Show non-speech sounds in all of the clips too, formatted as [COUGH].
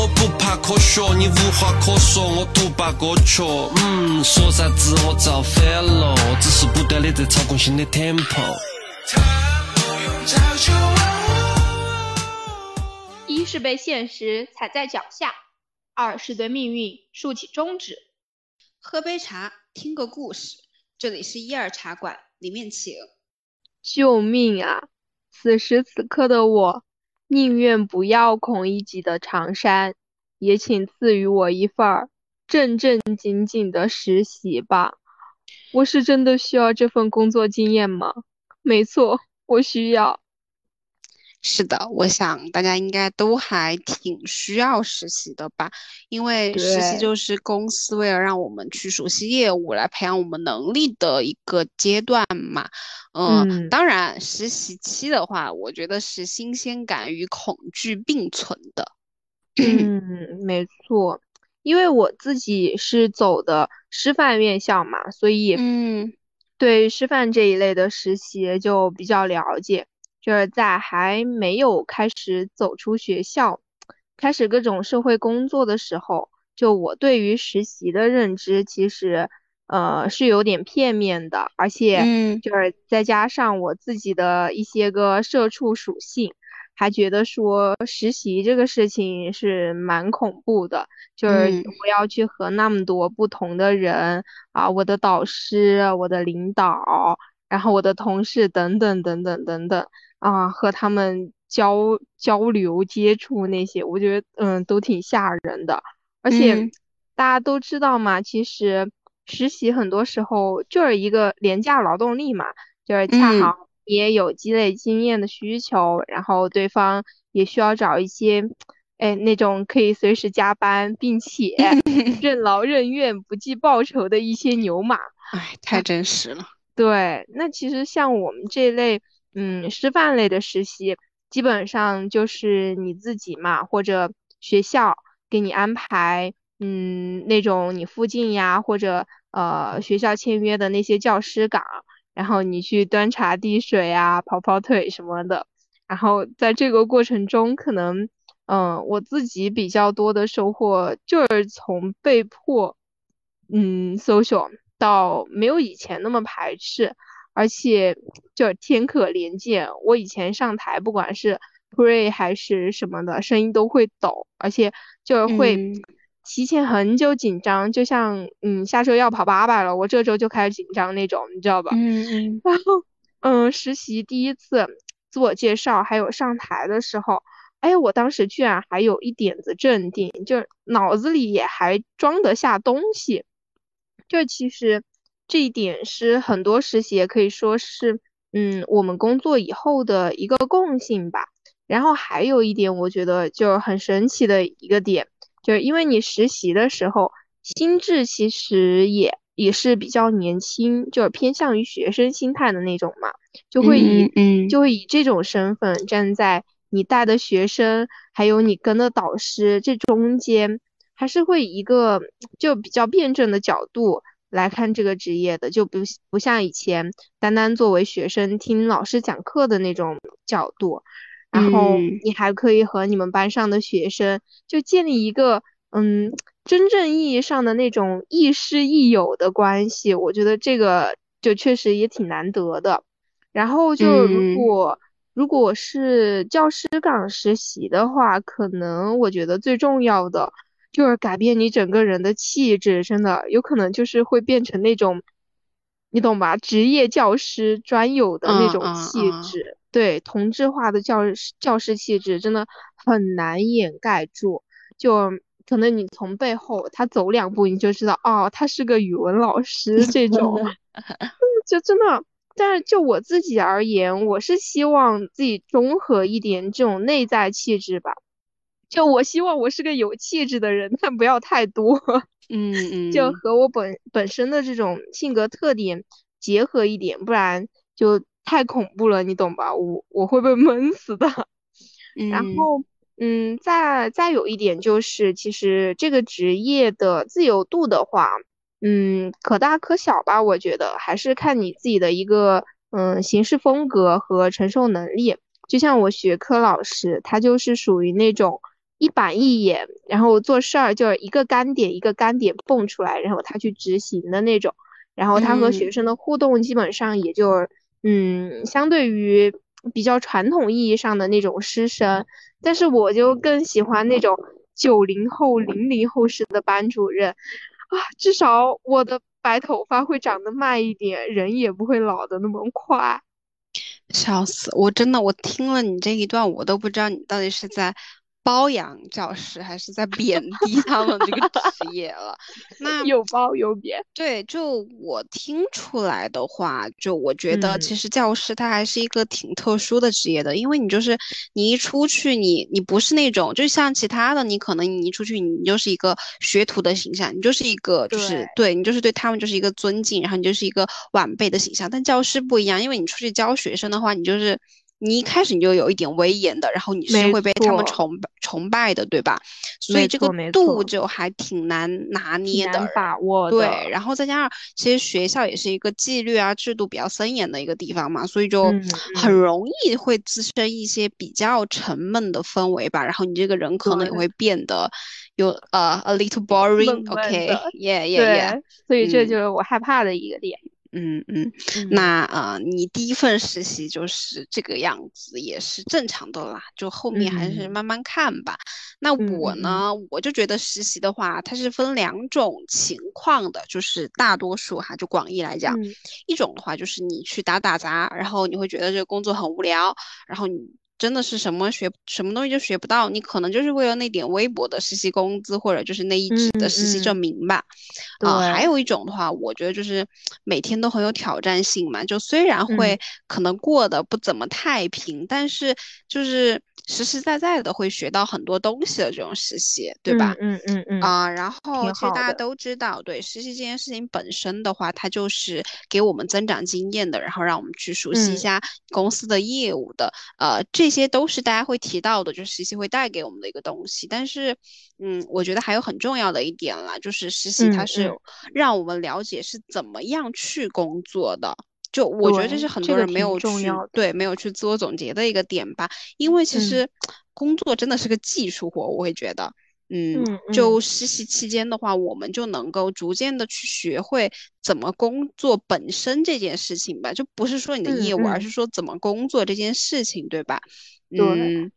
我不怕科学，你无话可说，我独霸歌曲。嗯，说啥子我造反了，只是不断的在操控新的 tempo。一是被现实踩在脚下，二是对命运竖起中指。喝杯茶，听个故事，这里是一二茶馆，里面请。救命啊！此时此刻的我。宁愿不要孔乙己的长衫，也请赐予我一份儿正正经经的实习吧。我是真的需要这份工作经验吗？没错，我需要。是的，我想大家应该都还挺需要实习的吧，因为实习就是公司为了让我们去熟悉业务，来培养我们能力的一个阶段嘛。嗯，当然，实习期的话，我觉得是新鲜感与恐惧并存的。嗯，没错，因为我自己是走的师范院校嘛，所以嗯，对师范这一类的实习就比较了解。就是在还没有开始走出学校，开始各种社会工作的时候，就我对于实习的认知其实，呃，是有点片面的，而且，就是再加上我自己的一些个社畜属性，还觉得说实习这个事情是蛮恐怖的，就是我要去和那么多不同的人啊，我的导师、我的领导，然后我的同事等等等等等等。啊，和他们交交流接触那些，我觉得嗯都挺吓人的。而且大家都知道嘛，其实实习很多时候就是一个廉价劳动力嘛，就是恰好你也有积累经验的需求，然后对方也需要找一些，哎那种可以随时加班并且 [LAUGHS] 任劳任怨不计报酬的一些牛马。哎，太真实了。对，那其实像我们这类。嗯，师范类的实习基本上就是你自己嘛，或者学校给你安排，嗯，那种你附近呀，或者呃学校签约的那些教师岗，然后你去端茶递水啊，跑跑腿什么的。然后在这个过程中，可能嗯我自己比较多的收获就是从被迫嗯 social 到没有以前那么排斥。而且就天可怜见，我以前上台，不管是 pray 还是什么的，声音都会抖，而且就会提前很久紧张，就像嗯下周要跑八百了，我这周就开始紧张那种，你知道吧？嗯嗯。然后嗯，实习第一次自我介绍还有上台的时候，哎，我当时居然还有一点子镇定，就脑子里也还装得下东西，就其实。这一点是很多实习也可以说是，嗯，我们工作以后的一个共性吧。然后还有一点，我觉得就很神奇的一个点，就是因为你实习的时候心智其实也也是比较年轻，就是偏向于学生心态的那种嘛，就会以嗯就会以这种身份站在你带的学生还有你跟的导师这中间，还是会一个就比较辩证的角度。来看这个职业的就不不像以前单单作为学生听老师讲课的那种角度，然后你还可以和你们班上的学生就建立一个嗯真正意义上的那种亦师亦友的关系，我觉得这个就确实也挺难得的。然后就如果如果是教师岗实习的话，可能我觉得最重要的。就是改变你整个人的气质，真的有可能就是会变成那种，你懂吧？职业教师专有的那种气质，对，同质化的教师教师气质真的很难掩盖住。就可能你从背后他走两步，你就知道哦，他是个语文老师这种，[LAUGHS] 就真的。但是就我自己而言，我是希望自己综合一点这种内在气质吧。就我希望我是个有气质的人，但不要太多。嗯 [LAUGHS] 嗯，就和我本本身的这种性格特点结合一点，不然就太恐怖了，你懂吧？我我会被闷死的。[LAUGHS] 然后，嗯，再再有一点就是，其实这个职业的自由度的话，嗯，可大可小吧。我觉得还是看你自己的一个嗯行事风格和承受能力。就像我学科老师，他就是属于那种。一板一眼，然后做事儿就是一个干点一个干点蹦出来，然后他去执行的那种。然后他和学生的互动基本上也就，嗯，相对于比较传统意义上的那种师生，但是我就更喜欢那种九零后、零零后式的班主任，啊，至少我的白头发会长得慢一点，人也不会老的那么快。笑死！我真的，我听了你这一段，我都不知道你到底是在。包养教师还是在贬低他们这个职业了？那有褒有贬。对，就我听出来的话，就我觉得其实教师他还是一个挺特殊的职业的，因为你就是你一出去，你你不是那种就像其他的，你可能你一出去，你就是一个学徒的形象，你就是一个就是对你就是对他们就是一个尊敬，然后你就是一个晚辈的形象。但教师不一样，因为你出去教学生的话，你就是。你一开始你就有一点威严的，然后你是会被他们崇崇拜的，对吧？所以这个度就还挺难拿捏的，把握。对，然后再加上其实学校也是一个纪律啊制度比较森严的一个地方嘛，所以就很容易会滋生一些比较沉闷的氛围吧。然后你这个人可能也会变得有呃 a little boring。OK，yeah，yeah，yeah。所以这就是我害怕的一个点。嗯嗯嗯，那呃，你第一份实习就是这个样子，也是正常的啦。就后面还是慢慢看吧。那我呢，我就觉得实习的话，它是分两种情况的，就是大多数哈，就广义来讲，一种的话就是你去打打杂，然后你会觉得这个工作很无聊，然后你。真的是什么学什么东西就学不到，你可能就是为了那点微薄的实习工资或者就是那一纸的实习证明吧。啊，还有一种的话，我觉得就是每天都很有挑战性嘛。就虽然会可能过得不怎么太平，但是就是。实实在在的会学到很多东西的这种实习，对吧？嗯嗯嗯啊，然后其实大家都知道，对实习这件事情本身的话，它就是给我们增长经验的，然后让我们去熟悉一下公司的业务的，呃，这些都是大家会提到的，就是实习会带给我们的一个东西。但是，嗯，我觉得还有很重要的一点啦，就是实习它是让我们了解是怎么样去工作的。就我觉得这是很多人没有去对没有去自我总结的一个点吧，因为其实工作真的是个技术活，我会觉得，嗯，就实习期间的话，我们就能够逐渐的去学会怎么工作本身这件事情吧，就不是说你的业务，而是说怎么工作这件事情，对吧？嗯。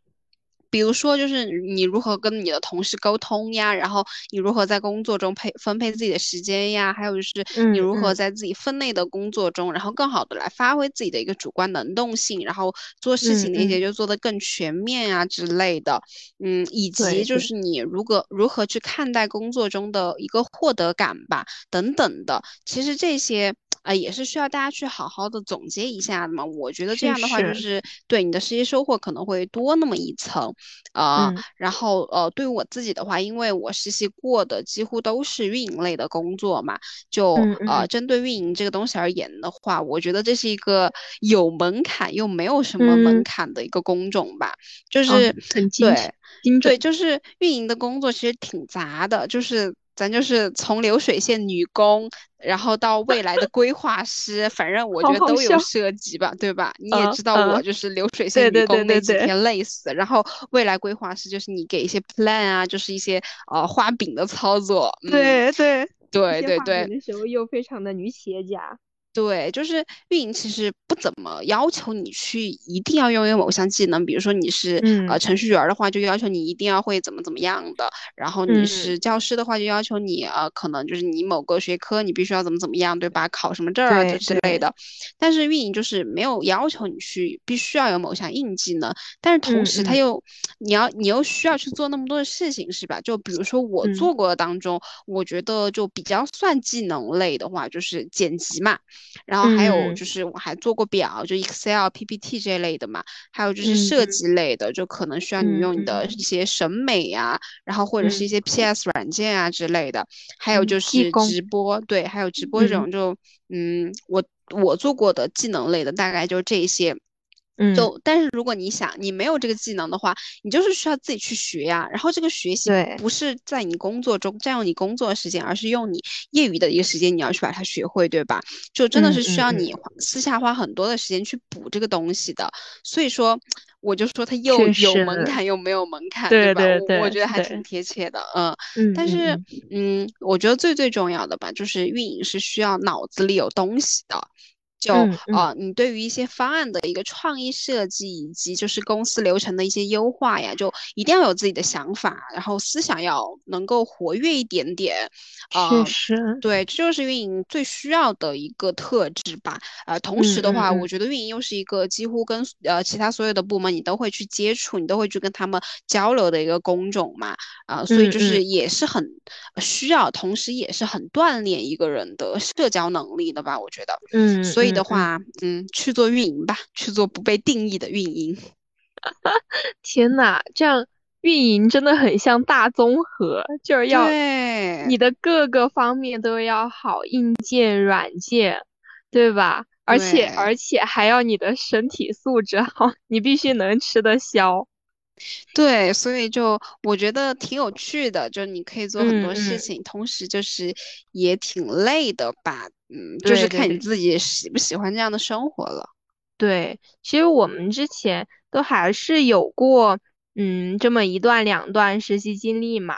比如说，就是你如何跟你的同事沟通呀，然后你如何在工作中配分配自己的时间呀，还有就是你如何在自己分内的工作中，然后更好的来发挥自己的一个主观能动性，然后做事情那些就做得更全面啊之类的，嗯，以及就是你如何如何去看待工作中的一个获得感吧，等等的，其实这些。啊，也是需要大家去好好的总结一下的嘛。我觉得这样的话，就是对你的实习收获可能会多那么一层，啊，然后呃，对于我自己的话，因为我实习过的几乎都是运营类的工作嘛，就呃，针对运营这个东西而言的话，我觉得这是一个有门槛又没有什么门槛的一个工种吧，就是对，对，就是运营的工作其实挺杂的，就是。咱就是从流水线女工，然后到未来的规划师，反正我觉得都有涉及吧，对吧？你也知道我就是流水线女工那几天累死，然后未来规划师就是你给一些 plan 啊，就是一些呃画饼的操作，对对对对对，的时候又非常的女企业家。对，就是运营其实不怎么要求你去一定要拥有某项技能，比如说你是呃程序员的话，就要求你一定要会怎么怎么样的，然后你是教师的话，就要求你呃可能就是你某个学科你必须要怎么怎么样，对吧？考什么证啊之类的。但是运营就是没有要求你去必须要有某项硬技能，但是同时他又你要你又需要去做那么多的事情，是吧？就比如说我做过的当中，我觉得就比较算技能类的话，就是剪辑嘛。然后还有就是我还做过表，就 Excel、PPT 这类的嘛。还有就是设计类的，就可能需要你用你的一些审美呀，然后或者是一些 PS 软件啊之类的。还有就是直播，对，还有直播这种就，嗯，我我做过的技能类的大概就这些。嗯，就但是如果你想你没有这个技能的话，你就是需要自己去学呀。然后这个学习不是在你工作中占用你工作的时间，而是用你业余的一个时间，你要去把它学会，对吧？就真的是需要你私下花很多的时间去补这个东西的。所以说。我就说它又有门槛又没有门槛，对吧？我觉得还挺贴切的，嗯。但是，嗯，我觉得最最重要的吧，就是运营是需要脑子里有东西的。就啊，你对于一些方案的一个创意设计，以及就是公司流程的一些优化呀，就一定要有自己的想法，然后思想要能够活跃一点点。确实，对，这就是运营最需要的一个特质吧。呃，同时的话，我觉得运营又是一个几乎跟呃其他所有的部门你都会去接触，你都会去跟他们交流的一个工种嘛。啊，所以就是也是很需要，同时也是很锻炼一个人的社交能力的吧。我觉得，嗯，所以。的话，嗯，去做运营吧，去做不被定义的运营。[LAUGHS] 天呐，这样运营真的很像大综合，就是要你的各个方面都要好，硬件、软件，对吧？而且而且还要你的身体素质好，[LAUGHS] 你必须能吃得消。对，所以就我觉得挺有趣的，就你可以做很多事情，同时就是也挺累的吧。嗯，就是看你自己喜不喜欢这样的生活了。对，其实我们之前都还是有过，嗯，这么一段两段实习经历嘛，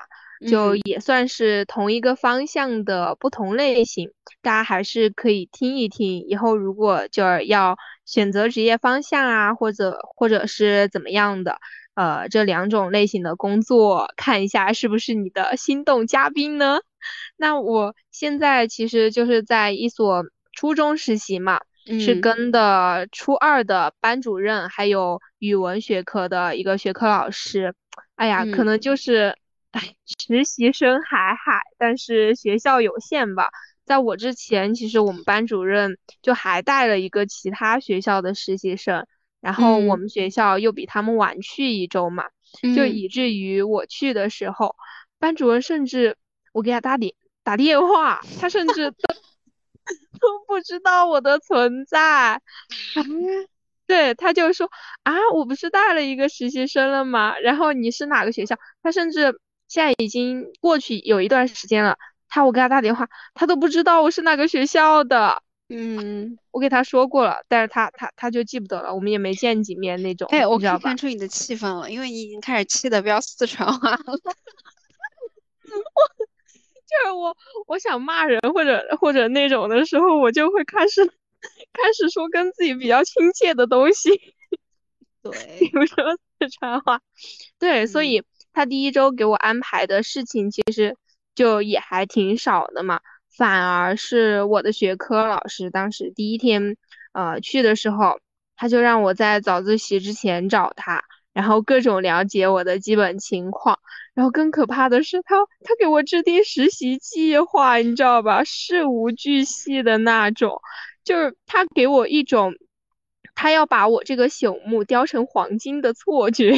就也算是同一个方向的不同类型，大家还是可以听一听。以后如果就是要选择职业方向啊，或者或者是怎么样的，呃，这两种类型的工作，看一下是不是你的心动嘉宾呢？那我现在其实就是在一所初中实习嘛，是跟的初二的班主任，还有语文学科的一个学科老师。哎呀，可能就是，哎，实习生海海，但是学校有限吧。在我之前，其实我们班主任就还带了一个其他学校的实习生，然后我们学校又比他们晚去一周嘛，就以至于我去的时候，班主任甚至。我给他打电打电话，他甚至都 [LAUGHS] 都不知道我的存在。[LAUGHS] 对，他就说啊，我不是带了一个实习生了吗？然后你是哪个学校？他甚至现在已经过去有一段时间了，他我给他打电话，他都不知道我是哪个学校的。嗯，我给他说过了，但是他他他就记不得了，我们也没见几面那种。哎，我可以看出你的气氛了，因为你已经开始气的不要四川话了。我。[LAUGHS] 就是我，我想骂人或者或者那种的时候，我就会开始开始说跟自己比较亲切的东西，[LAUGHS] 对，比如说四川话，对，所以他第一周给我安排的事情其实就也还挺少的嘛，反而是我的学科老师当时第一天呃去的时候，他就让我在早自习之前找他。然后各种了解我的基本情况，然后更可怕的是他他给我制定实习计划，你知道吧？事无巨细的那种，就是他给我一种他要把我这个朽木雕成黄金的错觉，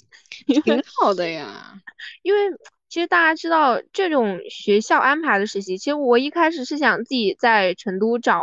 [LAUGHS] 挺好的呀。[LAUGHS] 因为其实大家知道这种学校安排的实习，其实我一开始是想自己在成都找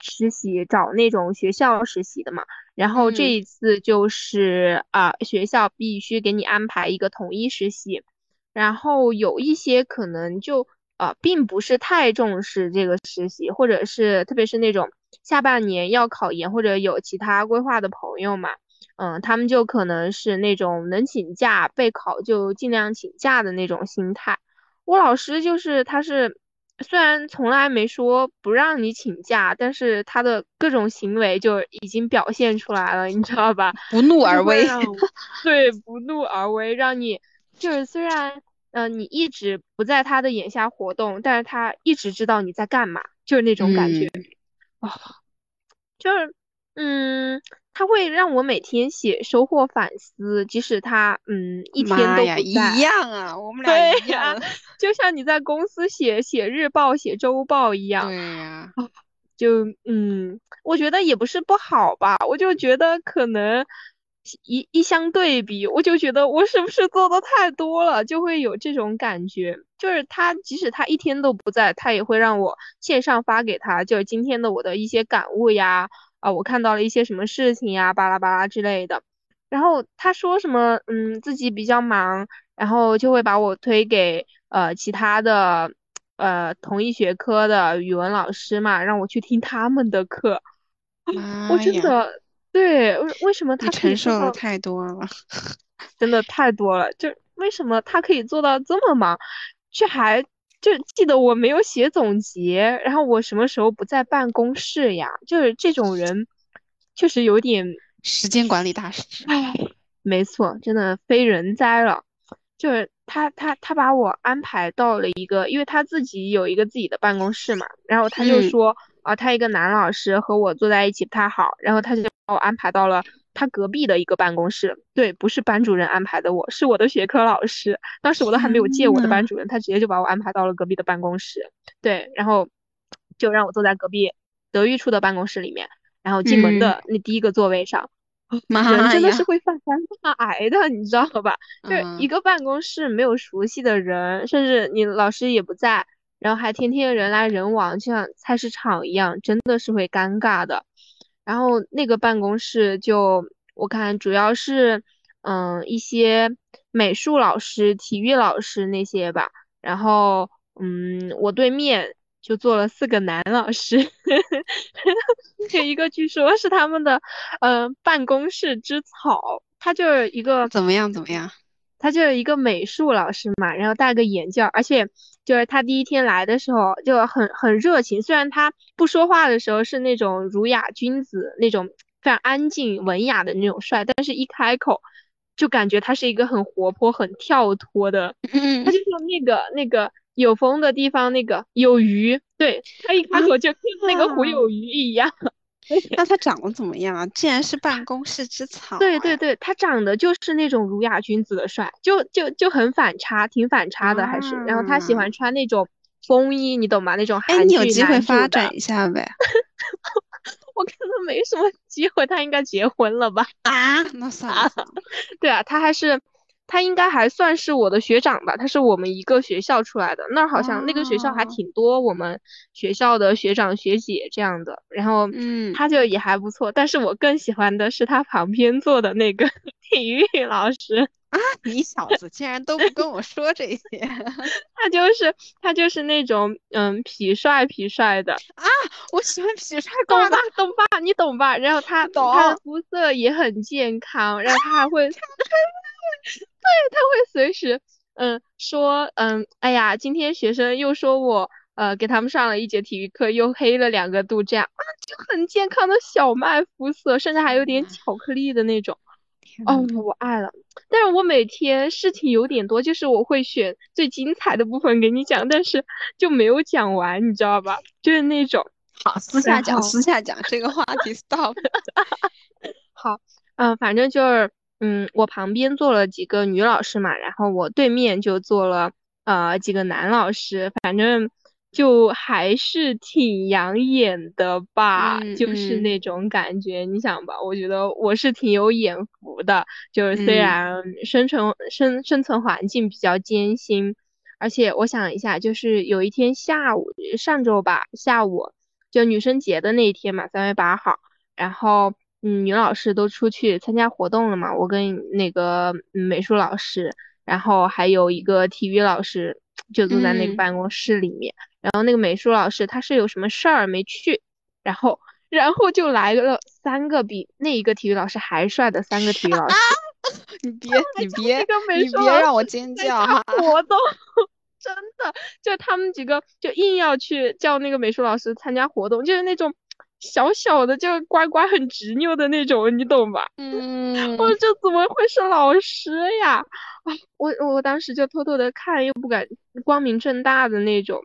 实习，找那种学校实习的嘛。然后这一次就是啊，学校必须给你安排一个统一实习，然后有一些可能就呃并不是太重视这个实习，或者是特别是那种下半年要考研或者有其他规划的朋友嘛，嗯，他们就可能是那种能请假备考就尽量请假的那种心态。我老师就是他是。虽然从来没说不让你请假，但是他的各种行为就已经表现出来了，你知道吧？[LAUGHS] 不怒而威。[LAUGHS] 对，不怒而威，让你就是虽然嗯你一直不在他的眼下活动，但是他一直知道你在干嘛，就是那种感觉啊，就是嗯。他会让我每天写收获反思，即使他嗯一天都不在。一样啊，我们俩一样，就像你在公司写写日报、写周报一样。对呀，[SNIFFS] 就嗯，我觉得也不是不好吧，我就觉得可能一一相对比，我就觉得我是不是做的太多了，就会有这种感觉。就是他即使他一天都不在，他也会让我线上发给他，就是今天的我的一些感悟呀。啊，我看到了一些什么事情呀，巴拉巴拉之类的。然后他说什么，嗯，自己比较忙，然后就会把我推给呃其他的呃同一学科的语文老师嘛，让我去听他们的课。我真的对，为为什么他承受的太多了？[LAUGHS] 真的太多了，就为什么他可以做到这么忙，却还就记得我没有写总结，然后我什么时候不在办公室呀？就是这种人，确实有点时间管理大师。哎，没错，真的非人哉了。就是他他他把我安排到了一个，因为他自己有一个自己的办公室嘛，然后他就说啊，他一个男老师和我坐在一起不太好，然后他就把我安排到了。他隔壁的一个办公室，对，不是班主任安排的，我是我的学科老师。当时我都还没有见我的班主任，他直接就把我安排到了隔壁的办公室，对，然后就让我坐在隔壁德育处的办公室里面，然后进门的那第一个座位上，[LAUGHS] 人真的是会犯三大 [LAUGHS] 癌的，你知道吧？就一个办公室没有熟悉的人，甚至你老师也不在，然后还天天人来人往，就像菜市场一样，真的是会尴尬的。然后那个办公室就我看主要是，嗯，一些美术老师、体育老师那些吧。然后，嗯，我对面就坐了四个男老师，[LAUGHS] 有一个据说是他们的，嗯，办公室之草。他就是一个怎么样？怎么样？他就是一个美术老师嘛，然后戴个眼镜，而且就是他第一天来的时候就很很热情，虽然他不说话的时候是那种儒雅君子那种非常安静文雅的那种帅，但是一开口就感觉他是一个很活泼很跳脱的，他就像那个那个有风的地方那个有鱼，对他一开口就跟那个湖有鱼一样。那他长得怎么样啊？竟然是办公室之草。对对对，他长得就是那种儒雅君子的帅，就就就很反差，挺反差的还是。然后他喜欢穿那种风衣，你懂吗？那种韩剧哎，你有机会发展一下呗。[LAUGHS] 我看他没什么机会，他应该结婚了吧？啊，那算了。[LAUGHS] 对啊，他还是。他应该还算是我的学长吧，他是我们一个学校出来的，那儿好像那个学校还挺多我们学校的学长学姐这样的，然后嗯，他就也还不错，但是我更喜欢的是他旁边坐的那个 [LAUGHS] 体育老师啊，你小子竟然都不跟我说这些，[LAUGHS] 他就是他就是那种嗯痞帅痞帅的啊，我喜欢痞帅，懂吧懂吧，你懂吧？然后他他的肤色也很健康，然后他还会。[LAUGHS] 对，他会随时，嗯，说，嗯，哎呀，今天学生又说我，呃，给他们上了一节体育课，又黑了两个度，这样啊，就很健康的小麦肤色，甚至还有点巧克力的那种，哦，我爱了。但是我每天事情有点多，就是我会选最精彩的部分给你讲，但是就没有讲完，你知道吧？就是那种，[LAUGHS] 好，私下讲，私下讲这个话题，stop。[LAUGHS] 好，嗯，反正就是。嗯，我旁边坐了几个女老师嘛，然后我对面就坐了呃几个男老师，反正就还是挺养眼的吧，就是那种感觉。你想吧，我觉得我是挺有眼福的，就是虽然生存生生存环境比较艰辛，而且我想一下，就是有一天下午，上周吧下午，就女生节的那一天嘛，三月八号，然后。嗯，女老师都出去参加活动了嘛？我跟那个美术老师，然后还有一个体育老师，就坐在那个办公室里面。然后那个美术老师他是有什么事儿没去，然后 [LAUGHS] 然后就来了三个比那一个体育老师还帅的三个体育老师。[LAUGHS] 你别你 [LAUGHS] 别你别让我尖叫哈！活动真的就他们几个就硬要去叫那个美术老师参加活动，就是那种。小小的就乖乖很执拗的那种，你懂吧？嗯，[LAUGHS] 我这怎么会是老师呀？啊，我我当时就偷偷的看，又不敢光明正大的那种，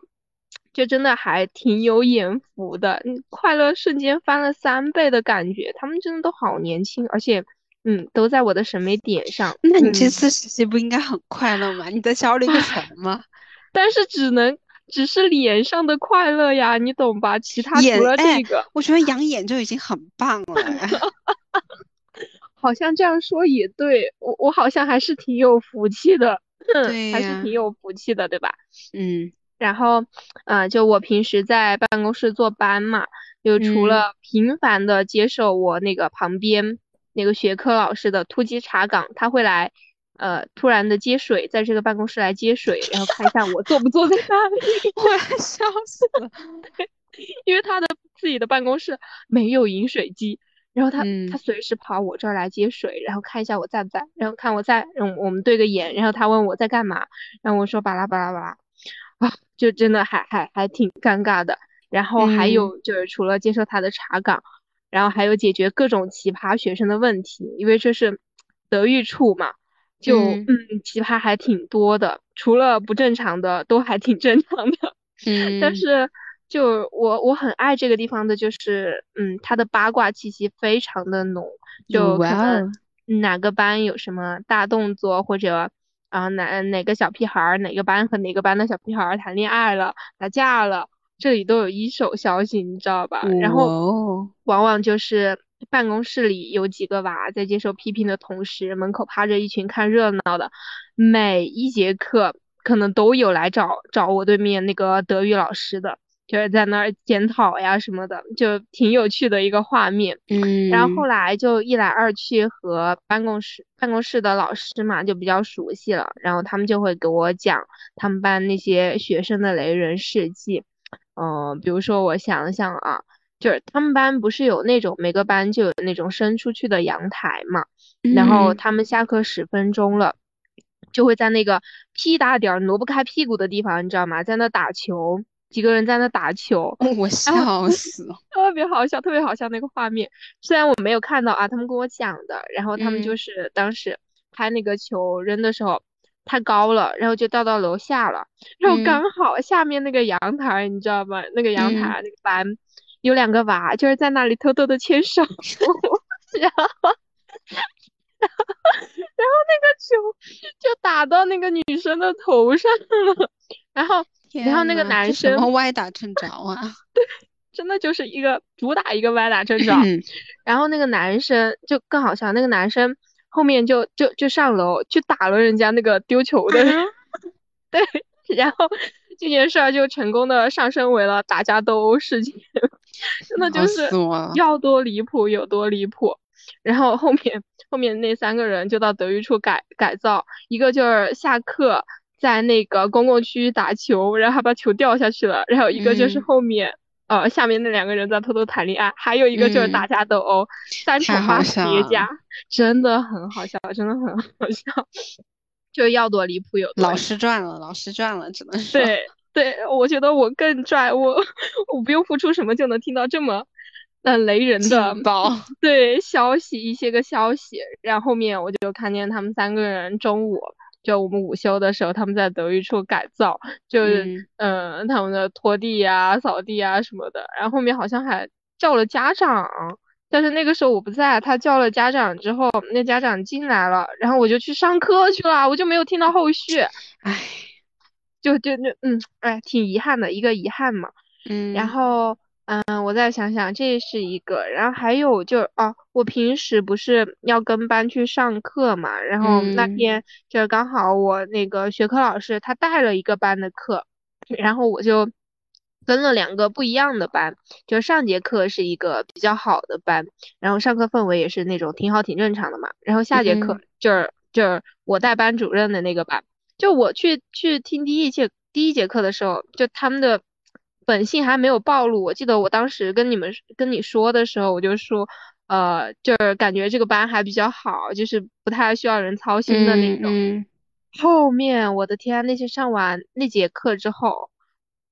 就真的还挺有眼福的，快乐瞬间翻了三倍的感觉。他们真的都好年轻，而且嗯，都在我的审美点上。那你这次实习不应该很快乐吗？你在焦虑个什么？[LAUGHS] 但是只能。只是脸上的快乐呀，你懂吧？其他除了这个，我觉得养眼就已经很棒了。[LAUGHS] 好像这样说也对，我我好像还是挺有福气的，对，还是挺有福气的，对吧？嗯。然后，嗯，就我平时在办公室坐班嘛，就除了频繁的接受我那个旁边那个学科老师的突击查岗，他会来。呃，突然的接水，在这个办公室来接水，然后看一下我坐不坐在那里，[LAUGHS] 我要笑死了。[LAUGHS] 因为他的自己的办公室没有饮水机，然后他他随时跑我这儿来接水，然后看一下我在不在，然后看我在，嗯，我们对个眼，然后他问我在干嘛，然后我说巴拉巴拉巴拉，啊，就真的还还还挺尴尬的。然后还有就是除了接受他的查岗，然后还有解决各种奇葩学生的问题，因为这是德育处嘛。就嗯，奇葩还挺多的，除了不正常的，都还挺正常的。[LAUGHS] 嗯，但是就我我很爱这个地方的，就是嗯，它的八卦气息非常的浓，就可能哪个班有什么大动作，或者啊哪哪个小屁孩儿，哪个班和哪个班的小屁孩儿谈恋爱了、打架了，这里都有一手消息，你知道吧？然后往往就是。办公室里有几个娃在接受批评的同时，门口趴着一群看热闹的。每一节课可能都有来找找我对面那个德语老师的，就是在那儿检讨呀什么的，就挺有趣的一个画面。嗯。然后后来就一来二去和办公室办公室的老师嘛就比较熟悉了，然后他们就会给我讲他们班那些学生的雷人事迹。嗯，比如说我想想啊。就是他们班不是有那种每个班就有那种伸出去的阳台嘛，然后他们下课十分钟了，就会在那个屁大点儿挪不开屁股的地方，你知道吗？在那打球，几个人在那打球，我笑死了，[LAUGHS] 特别好笑，特别好笑那个画面。虽然我没有看到啊，他们跟我讲的，然后他们就是当时拍那个球扔的时候太高了，然后就掉到楼下了，然后刚好下面那个阳台，你知道吧？那个阳台那个班。有两个娃就是在那里偷偷的牵手，[LAUGHS] 然后，然后，[LAUGHS] 然后那个球就打到那个女生的头上了，然后，然后那个男生歪打正着啊，[LAUGHS] 对，真的就是一个主打一个歪打正着，然后那个男生就更好笑，那个男生后面就就就上楼去打了人家那个丢球的人，对，然后这件事儿就成功的上升为了打架斗殴事件。[LAUGHS] 真的就是要多离谱有多离谱，然后后面后面那三个人就到德育处改改造，一个就是下课在那个公共区域打球，然后还把球掉下去了，然后一个就是后面呃下面那两个人在偷偷谈恋爱，还有一个就是打架斗殴，三重八叠加，真的很好笑，真的很好笑，就要多离谱有老师赚了，老师赚了，只能说对。[LAUGHS] 对，我觉得我更拽，我我不用付出什么就能听到这么嗯雷人的 [LAUGHS] 对消息一些个消息，然后后面我就看见他们三个人中午就我们午休的时候，他们在德育处改造，就是嗯他们的拖地啊、扫地啊什么的，然后后面好像还叫了家长，但是那个时候我不在，他叫了家长之后，那家长进来了，然后我就去上课去了，我就没有听到后续，唉。就就就嗯，哎，挺遗憾的一个遗憾嘛。嗯，然后嗯，我再想想，这是一个，然后还有就哦，我平时不是要跟班去上课嘛，然后那天就刚好我那个学科老师他带了一个班的课，然后我就跟了两个不一样的班，就上节课是一个比较好的班，然后上课氛围也是那种挺好挺正常的嘛，然后下节课就是就是我带班主任的那个班。就我去去听第一节第一节课的时候，就他们的本性还没有暴露。我记得我当时跟你们跟你说的时候，我就说，呃，就是感觉这个班还比较好，就是不太需要人操心的那种。后面我的天，那些上完那节课之后，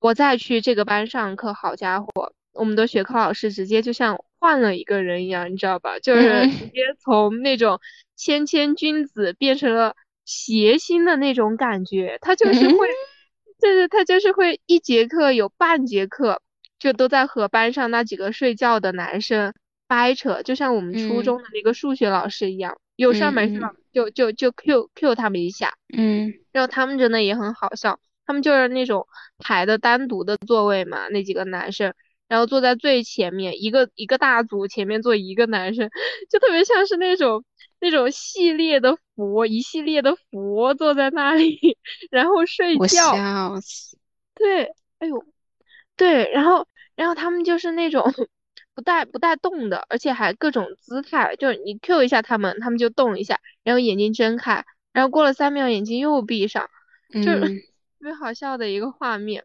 我再去这个班上课，好家伙，我们的学科老师直接就像换了一个人一样，你知道吧？就是直接从那种谦谦君子变成了。邪心的那种感觉，他就是会，就是他就是会一节课有半节课就都在和班上那几个睡觉的男生掰扯，就像我们初中的那个数学老师一样，有事没事就就就 Q Q 他们一下，嗯，然后他们真的也很好笑，他们就是那种排的单独的座位嘛，那几个男生，然后坐在最前面，一个一个大组前面坐一个男生，[LAUGHS] 就特别像是那种。那种系列的佛，一系列的佛坐在那里，[LAUGHS] 然后睡觉。笑死。对，哎呦，对，然后，然后他们就是那种不带不带动的，而且还各种姿态，就是你 Q 一下他们，他们就动一下，然后眼睛睁开，然后过了三秒眼睛又闭上，就是特别好笑的一个画面。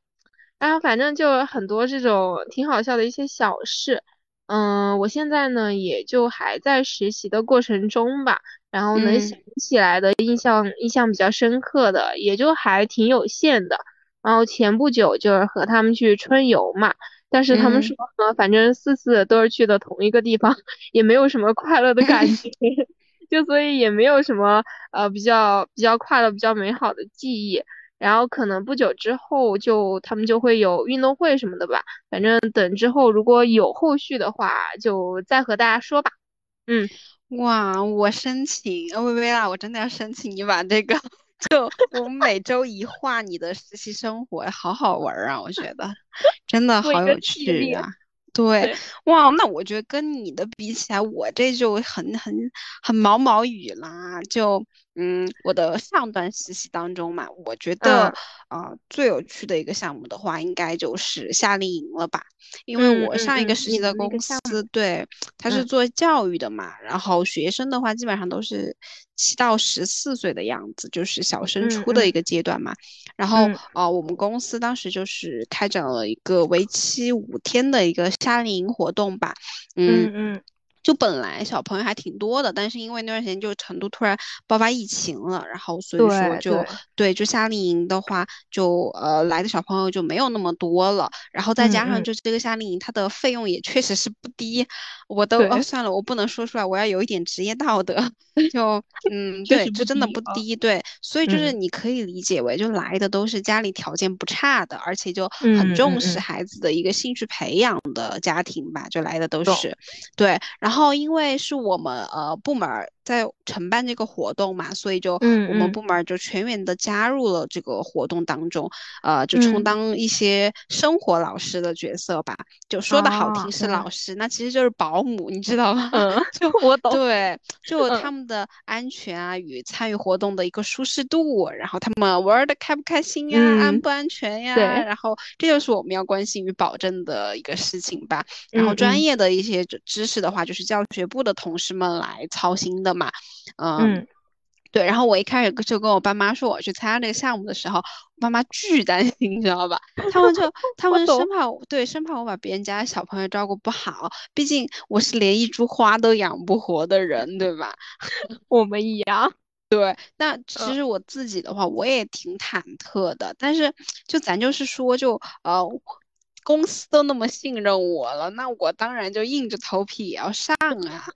然后反正就很多这种挺好笑的一些小事。嗯，我现在呢也就还在实习的过程中吧，然后能想起来的印象印象比较深刻的也就还挺有限的。然后前不久就是和他们去春游嘛，但是他们说呢，反正四次都是去的同一个地方，[LAUGHS] 也没有什么快乐的感觉，[LAUGHS] 就所以也没有什么呃比较比较快乐、比较美好的记忆。然后可能不久之后就他们就会有运动会什么的吧，反正等之后如果有后续的话，就再和大家说吧。嗯，哇，我申请，薇薇啦，我真的要申请你把这个，就我们每周一画你的实习生活，好好玩啊，我觉得真的好有趣啊。[LAUGHS] 对，哇，那我觉得跟你的比起来，我这就很很很毛毛雨啦，就。嗯，我的上段实习当中嘛，我觉得啊最有趣的一个项目的话，应该就是夏令营了吧？因为我上一个实习的公司，对，他是做教育的嘛，然后学生的话基本上都是七到十四岁的样子，就是小升初的一个阶段嘛。然后啊，我们公司当时就是开展了一个为期五天的一个夏令营活动吧。嗯嗯。就本来小朋友还挺多的，但是因为那段时间就成都突然爆发疫情了，然后所以说就对就夏令营的话，就呃来的小朋友就没有那么多了，然后再加上就这个夏令营它的费用也确实是不低，我都哦算了，我不能说出来，我要有一点职业道德，就嗯对，就真的不低，对，所以就是你可以理解为就来的都是家里条件不差的，而且就很重视孩子的一个兴趣培养的家庭吧，就来的都是。对，然后。然后，因为是我们呃部门在承办这个活动嘛，所以就我们部门就全员的加入了这个活动当中，呃，就充当一些生活老师的角色吧。就说的好听是老师，那其实就是保姆，你知道吗？嗯，[LAUGHS] 就我懂。对，就他们的安全啊与参与活动的一个舒适度，然后他们玩的开不开心呀，安不安全呀？对。然后这就是我们要关心与保证的一个事情吧。然后专业的一些知识的话，就是。教学部的同事们来操心的嘛，嗯，对。然后我一开始就跟我爸妈说我去参加这个项目的时候，我爸妈巨担心，你知道吧？他们就 [LAUGHS] 他们生怕对生怕我把别人家的小朋友照顾不好，毕竟我是连一株花都养不活的人，对吧？[LAUGHS] 我们一样。对，那其实我自己的话，我也挺忐忑的，但是就咱就是说，就呃。公司都那么信任我了，那我当然就硬着头皮也要上啊！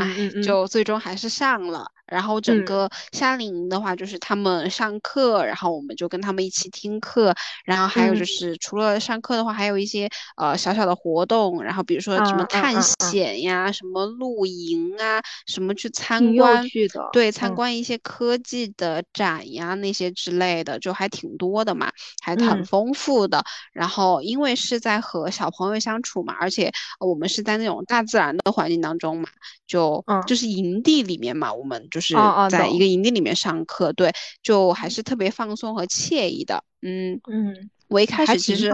哎，就最终还是上了。然后整个夏令营的话，就是他们上课，然后我们就跟他们一起听课。然后还有就是除了上课的话，还有一些呃小小的活动。然后比如说什么探险呀，什么露营啊，什么去参观，对，参观一些科技的展呀那些之类的，就还挺多的嘛，还很丰富的。然后因为是在和小朋友相处嘛，而且我们是在那种大自然的环境当中嘛，就就是营地里面嘛，我们就。是在一个营地里面上课，对，就还是特别放松和惬意的。嗯嗯，我一开始其实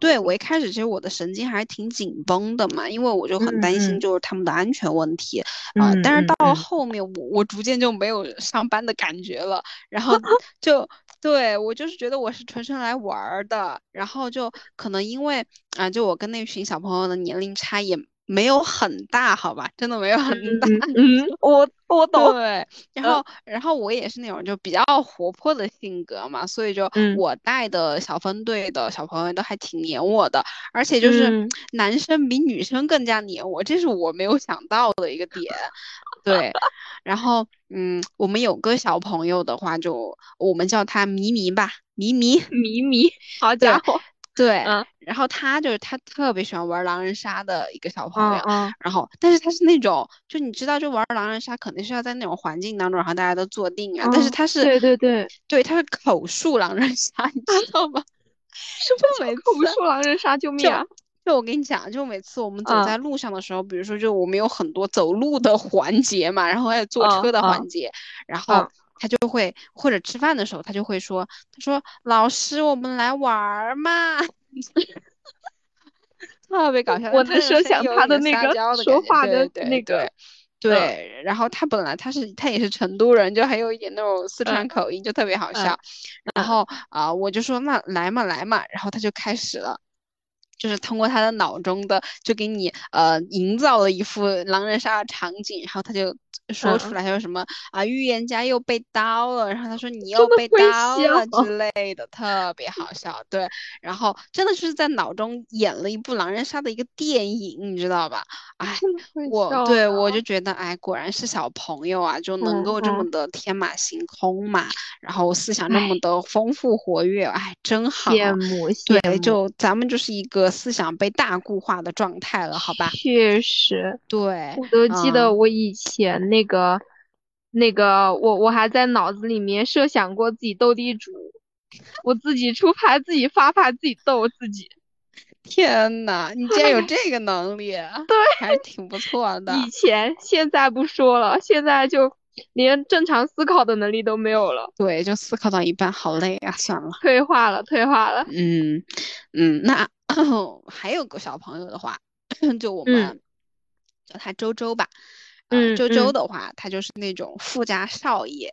对我一开始其实我的神经还是挺紧绷的嘛，因为我就很担心就是他们的安全问题啊。但是到了后面，我我逐渐就没有上班的感觉了，然后 [LAUGHS] 就对我就是觉得我是纯纯来玩的，然后就可能因为啊，就我跟那群小朋友的年龄差也。没有很大，好吧，真的没有很大。嗯，我我 [LAUGHS] 懂。对，然后然后我也是那种就比较活泼的性格嘛，所以就我带的小分队的小朋友都还挺黏我的，而且就是男生比女生更加黏我，这是我没有想到的一个点。对，然后嗯，我们有个小朋友的话，就我们叫他迷迷吧，迷迷迷迷，好家伙。对，然后他就是他特别喜欢玩狼人杀的一个小朋友，然后但是他是那种，就你知道，就玩狼人杀肯定是要在那种环境当中，然后大家都坐定啊，但是他是对对对对，他是口述狼人杀，你知道吗？[LAUGHS] 是不是口述狼人杀？救命啊！就我跟你讲，就每次我们走在路上的时候，比如说就我们有很多走路的环节嘛，然后还有坐车的环节，然后。他就会或者吃饭的时候，他就会说：“他说老师，我们来玩儿嘛。[LAUGHS] ”特别搞笑。我能设想他的那个说话的那个，对。然后他本来他是他也是成都人，就还有一点那种四川口音，就特别好笑。然后啊，我就说那来嘛来嘛，然后他就开始了。就是通过他的脑中的，就给你呃营造了一副狼人杀的场景，然后他就说出来，他说什么啊预言家又被刀了，然后他说你又被刀了之类的，特别好笑。对，然后真的就是在脑中演了一部狼人杀的一个电影，你知道吧？哎，我对我就觉得，哎，果然是小朋友啊，就能够这么的天马行空嘛，然后思想这么的丰富活跃，哎，真好。羡慕，对，就咱们就是一个。思想被大固化的状态了，好吧？确实，对，我都记得我以前那个，那个，我我还在脑子里面设想过自己斗地主，我自己出牌，自己发牌，自己斗自己。[LAUGHS] 天呐，你竟然有这个能力，[LAUGHS] 对，还挺不错的。以前，现在不说了，现在就连正常思考的能力都没有了。对，就思考到一半，好累啊，算了，退化了，退化了。嗯嗯，那。[CLEARS THROAT] 还有个小朋友的话，[COUGHS] 就我们叫他周周吧。嗯，周周的话，他就是那种富家少爷，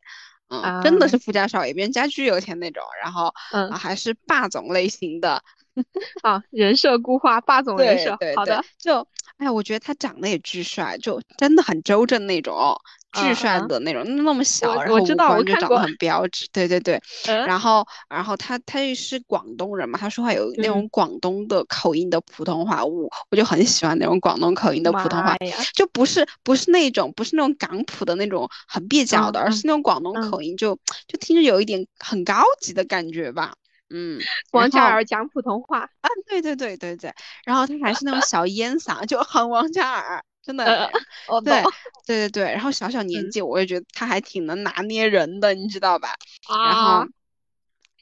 嗯，真的是富家少爷，别人家巨有钱那种。然后，嗯，还是霸总类型的。[LAUGHS] 啊，人设固化，霸总人设。好的。就，哎，我觉得他长得也巨帅，就真的很周正那种。巨帅的那种，那么小，然后五官就长得很标致，对对对。然后，然后他他也是广东人嘛，他说话有那种广东的口音的普通话，我我就很喜欢那种广东口音的普通话，就不是不是那种不是那种港普的那种很蹩脚的，而是那种广东口音，就就听着有一点很高级的感觉吧。嗯，王嘉尔讲普通话啊，对对对对对。然后他还是那种小烟嗓，就很王嘉尔。真的，[LAUGHS] 对对对对，然后小小年纪，我也觉得他还挺能拿捏人的，你知道吧？啊然后，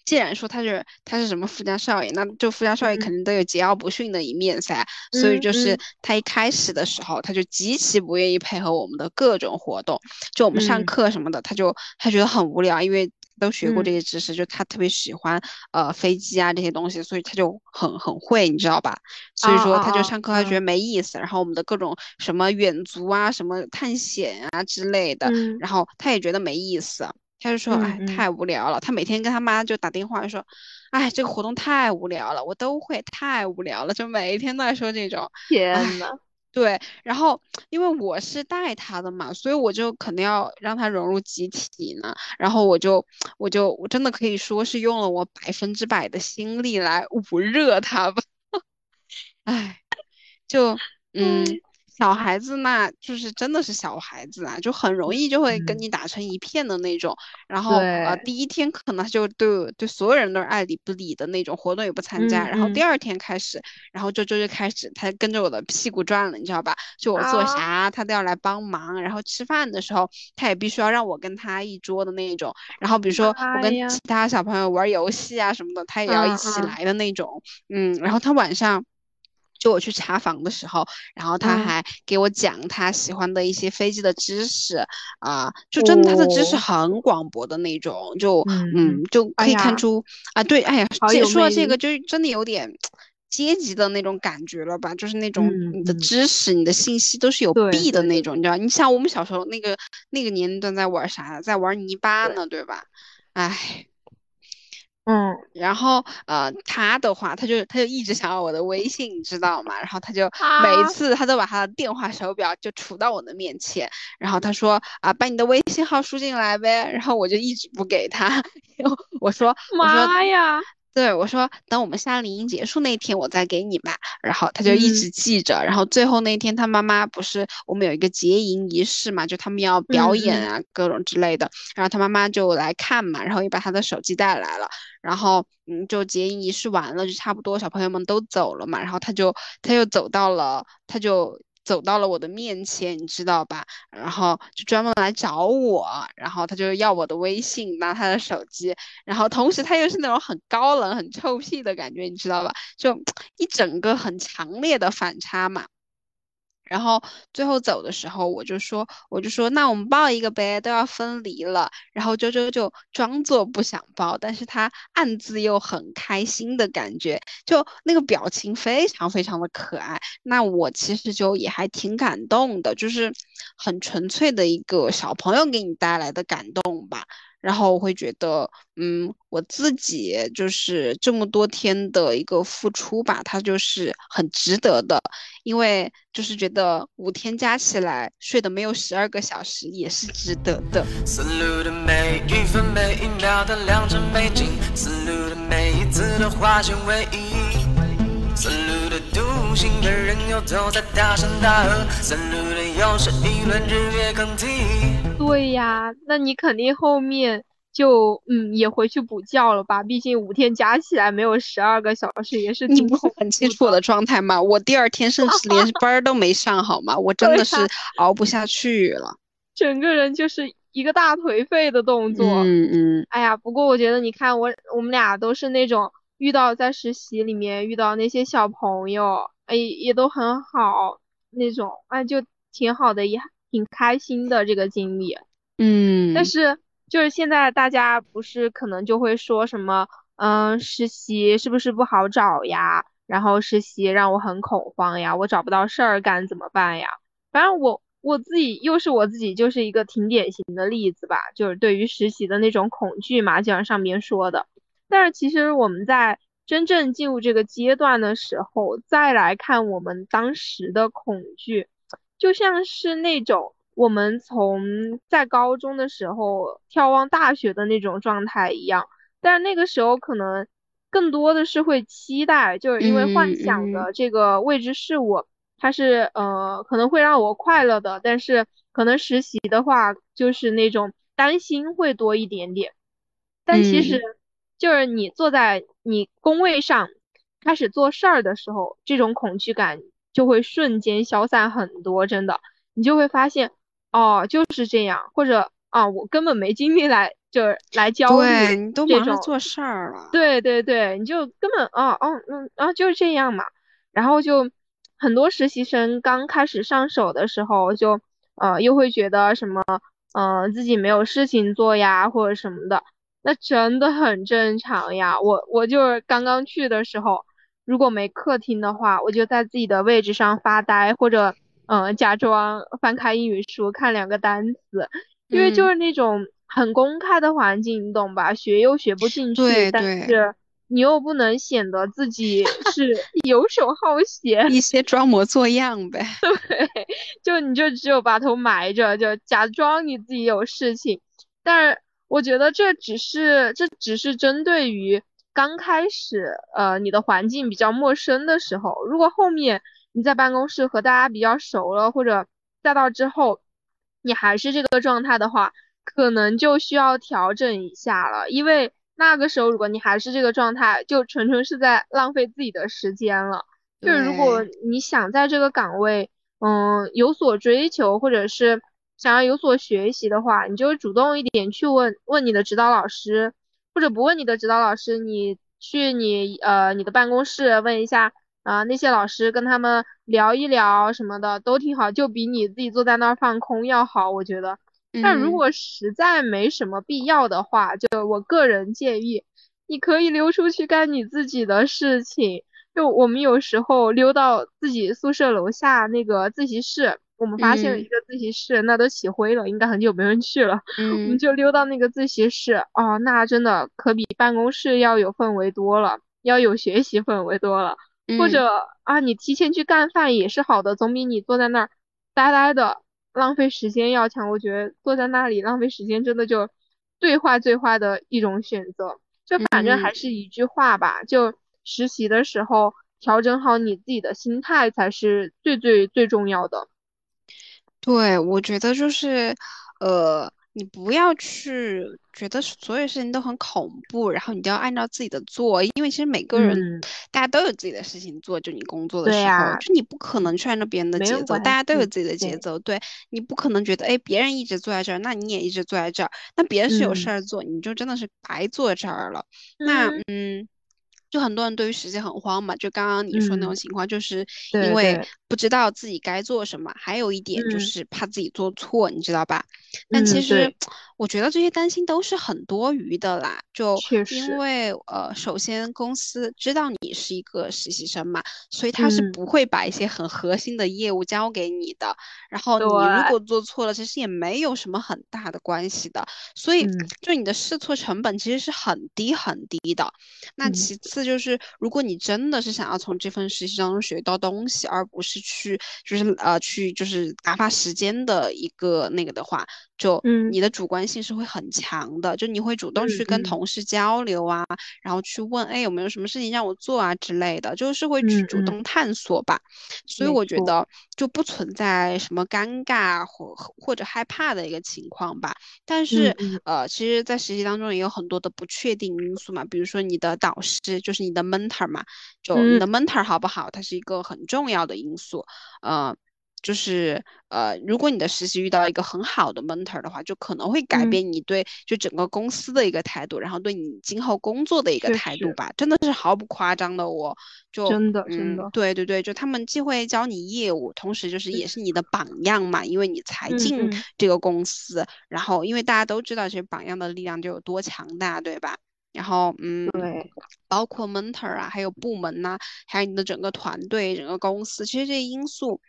既然说他是他是什么富家少爷，那就富家少爷肯定都有桀骜不驯的一面噻。所以就是他一开始的时候，他就极其不愿意配合我们的各种活动，就我们上课什么的，他就他觉得很无聊，因为。都学过这些知识，就他特别喜欢呃飞机啊这些东西，所以他就很很会，你知道吧？所以说他就上课他觉得没意思，然后我们的各种什么远足啊、什么探险啊之类的，然后他也觉得没意思，他就说哎太无聊了。他每天跟他妈就打电话说，哎这个活动太无聊了，我都会太无聊了，就每一天都在说这种。天呐。对，然后因为我是带他的嘛，所以我就肯定要让他融入集体呢。然后我就，我就，我真的可以说是用了我百分之百的心力来捂热他吧。[LAUGHS] 哎，就，嗯。小孩子嘛就是真的是小孩子啊，就很容易就会跟你打成一片的那种。然后呃，第一天可能就对对所有人都是爱理不理的那种，活动也不参加。然后第二天开始，然后周周就开始他跟着我的屁股转了，你知道吧？就我做啥他都要来帮忙。然后吃饭的时候，他也必须要让我跟他一桌的那种。然后比如说我跟其他小朋友玩游戏啊什么的，他也要一起来的那种。嗯，然后他晚上。就我去查房的时候，然后他还给我讲他喜欢的一些飞机的知识啊，就真的他的知识很广博的那种，就嗯就可以看出啊，对，哎呀，说到这个就真的有点阶级的那种感觉了吧？就是那种你的知识、你的信息都是有弊的那种，你知道？你像我们小时候那个那个年龄段在玩啥？在玩泥巴呢，对吧？哎。嗯，然后呃，他的话，他就他就一直想要我的微信，你知道吗？然后他就每一次他都把他的电话手表就杵到我的面前，然后他说啊，把你的微信号输进来呗，然后我就一直不给他，[LAUGHS] 我说妈呀。对我说：“等我们夏令营结束那天，我再给你吧。”然后他就一直记着。然后最后那天，他妈妈不是我们有一个结营仪式嘛，就他们要表演啊，各种之类的。然后他妈妈就来看嘛，然后也把他的手机带来了。然后嗯，就结营仪式完了，就差不多小朋友们都走了嘛。然后他就他又走到了，他就。走到了我的面前，你知道吧？然后就专门来找我，然后他就要我的微信，拿他的手机，然后同时他又是那种很高冷、很臭屁的感觉，你知道吧？就一整个很强烈的反差嘛。然后最后走的时候，我就说，我就说，那我们抱一个呗，都要分离了。然后周周就装作不想抱，但是他暗自又很开心的感觉，就那个表情非常非常的可爱。那我其实就也还挺感动的，就是很纯粹的一个小朋友给你带来的感动吧。然后我会觉得，嗯，我自己就是这么多天的一个付出吧，它就是很值得的，因为就是觉得五天加起来睡的没有十二个小时也是值得的。思路的每一分每一秒的良辰美景，思路的每一次的化险为夷，思路的独行的人又都在大山大河，思路的又是一轮日月更替。对呀，那你肯定后面就嗯也回去补觉了吧？毕竟五天加起来没有十二个小时，也是你不是很清楚我的状态吗？我第二天甚至连 [LAUGHS] 班都没上，好吗？我真的是熬不下去了，[LAUGHS] 整个人就是一个大颓废的动作。嗯嗯。哎呀，不过我觉得你看我我们俩都是那种遇到在实习里面遇到那些小朋友，哎也都很好那种，哎就挺好的也。挺开心的这个经历，嗯，但是就是现在大家不是可能就会说什么，嗯，实习是不是不好找呀？然后实习让我很恐慌呀，我找不到事儿干怎么办呀？反正我我自己又是我自己就是一个挺典型的例子吧，就是对于实习的那种恐惧嘛，就像上面说的。但是其实我们在真正进入这个阶段的时候，再来看我们当时的恐惧。就像是那种我们从在高中的时候眺望大学的那种状态一样，但是那个时候可能更多的是会期待，就是因为幻想的这个未知事物，它是呃可能会让我快乐的，但是可能实习的话就是那种担心会多一点点，但其实就是你坐在你工位上开始做事儿的时候，这种恐惧感。就会瞬间消散很多，真的，你就会发现，哦，就是这样，或者啊，我根本没精力来，就是来焦虑你都忙着做事儿了。对对对，你就根本，哦哦嗯啊，就是这样嘛。然后就很多实习生刚开始上手的时候，就呃又会觉得什么，嗯，自己没有事情做呀，或者什么的，那真的很正常呀。我我就是刚刚去的时候。如果没客厅的话，我就在自己的位置上发呆，或者嗯，假装翻开英语书看两个单词，因为就是那种很公开的环境，你懂吧？学又学不进去，但是你又不能显得自己是 [LAUGHS] 游手好闲，一些装模作样呗。[LAUGHS] 对，就你就只有把头埋着，就假装你自己有事情。但是我觉得这只是这只是针对于。刚开始，呃，你的环境比较陌生的时候，如果后面你在办公室和大家比较熟了，或者再到之后，你还是这个状态的话，可能就需要调整一下了。因为那个时候，如果你还是这个状态，就纯纯是在浪费自己的时间了。就是如果你想在这个岗位，嗯，有所追求，或者是想要有所学习的话，你就主动一点去问问你的指导老师。或者不问你的指导老师，你去你呃你的办公室问一下啊，那些老师跟他们聊一聊什么的都挺好，就比你自己坐在那儿放空要好，我觉得。但如果实在没什么必要的话，就我个人建议，你可以溜出去干你自己的事情。就我们有时候溜到自己宿舍楼下那个自习室。我们发现了一个自习室，那都起灰了，应该很久没人去了。[LAUGHS] 我们就溜到那个自习室，哦，那真的可比办公室要有氛围多了，要有学习氛围多了。或者啊，你提前去干饭也是好的，总比你坐在那儿呆呆的浪费时间要强。我觉得坐在那里浪费时间，真的就最坏最坏的一种选择。就反正还是一句话吧，就实习的时候调整好你自己的心态才是最最最重要的。对，我觉得就是，呃，你不要去觉得所有事情都很恐怖，然后你都要按照自己的做，因为其实每个人大家都有自己的事情做，就你工作的时候，就你不可能去按照别人的节奏，大家都有自己的节奏，对你不可能觉得，哎，别人一直坐在这儿，那你也一直坐在这儿，那别人是有事儿做，你就真的是白坐这儿了。那嗯，就很多人对于时间很慌嘛，就刚刚你说那种情况，就是因为不知道自己该做什么，还有一点就是怕自己做错，你知道吧？但其实我觉得这些担心都是很多余的啦，就因为呃，首先公司知道你是一个实习生嘛，所以他是不会把一些很核心的业务交给你的。然后你如果做错了，其实也没有什么很大的关系的，所以就你的试错成本其实是很低很低的。那其次就是，如果你真的是想要从这份实习当中学到东西，而不是去就是呃去就是打发时间的一个那个的话。就你的主观性是会很强的，就你会主动去跟同事交流啊，然后去问，哎，有没有什么事情让我做啊？之类的，就是会去主动探索吧。所以我觉得就不存在什么尴尬或或者害怕的一个情况吧。但是呃，其实，在实习当中也有很多的不确定因素嘛，比如说你的导师就是你的 mentor 嘛，就你的 mentor 好不好，它是一个很重要的因素，呃。就是呃，如果你的实习遇到一个很好的 mentor 的话，就可能会改变你对就整个公司的一个态度，然后对你今后工作的一个态度吧。真的是毫不夸张的，我就真的真的，对对对，就他们既会教你业务，同时就是也是你的榜样嘛，因为你才进这个公司，然后因为大家都知道，其实榜样的力量就有多强大，对吧？然后嗯，对，包括 mentor 啊，还有部门呐，还有你的整个团队、整个公司，其实这些因素。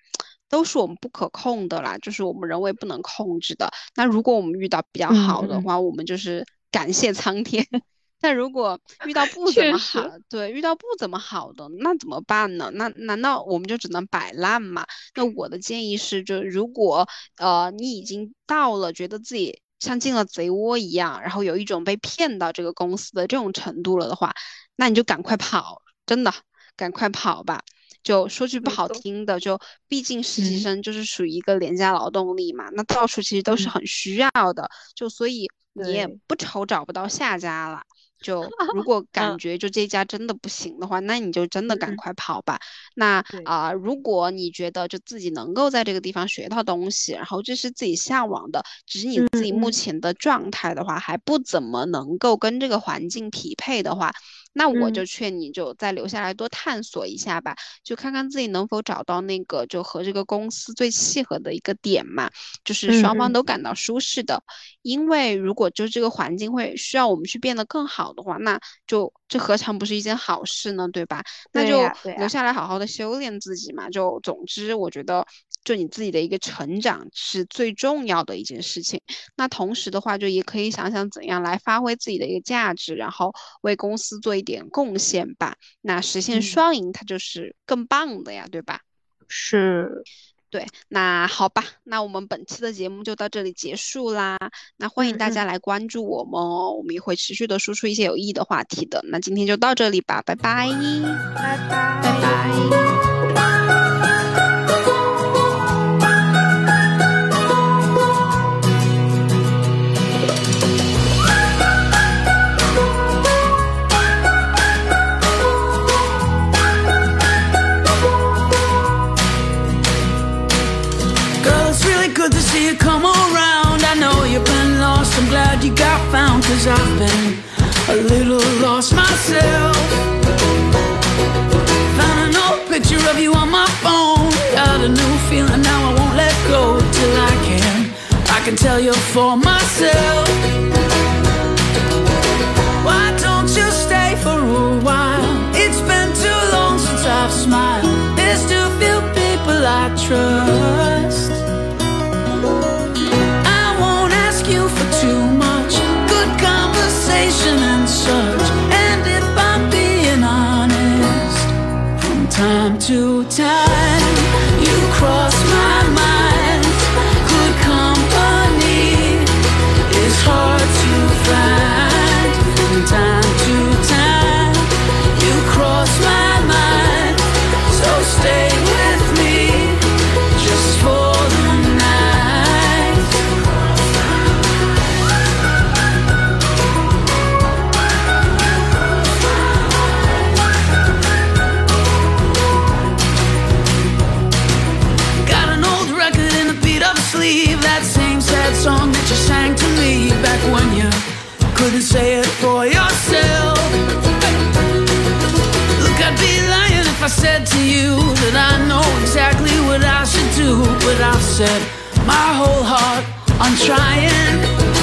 都是我们不可控的啦，就是我们人为不能控制的。那如果我们遇到比较好的话，我们就是感谢苍天；[LAUGHS] 但如果遇到不怎么好，对，遇到不怎么好的，那怎么办呢？那难道我们就只能摆烂吗？那我的建议是，就如果呃你已经到了觉得自己像进了贼窝一样，然后有一种被骗到这个公司的这种程度了的话，那你就赶快跑，真的赶快跑吧。就说句不好听的，就毕竟实习生就是属于一个廉价劳动力嘛，那到处其实都是很需要的，就所以你也不愁找不到下家了。就 [LAUGHS] 如果感觉就这家真的不行的话，那你就真的赶快跑吧。那啊，如果你觉得就自己能够在这个地方学到东西，然后这是自己向往的，只是你自己目前的状态的话还不怎么能够跟这个环境匹配的话。那我就劝你，就再留下来多探索一下吧，就看看自己能否找到那个就和这个公司最契合的一个点嘛，就是双方都感到舒适的。因为如果就这个环境会需要我们去变得更好的话，那就这何尝不是一件好事呢？对吧？那就留下来好好的修炼自己嘛。就总之，我觉得就你自己的一个成长是最重要的一件事情。那同时的话，就也可以想想怎样来发挥自己的一个价值，然后为公司做一。点贡献吧，那实现双赢，它就是更棒的呀，对吧？是，对，那好吧，那我们本期的节目就到这里结束啦。那欢迎大家来关注我们哦，我们也会持续的输出一些有意义的话题的。那今天就到这里吧，拜拜，拜拜，拜拜。I've been a little lost myself. Found an old picture of you on my phone. Got a new feeling now I won't let go till I can. I can tell you for myself. Why don't you stay for a while? It's been too long since I've smiled. There's too few people I trust. I'm too tired. couldn't say it for yourself. Look, I'd be lying if I said to you that I know exactly what I should do. But I've set my whole heart on trying.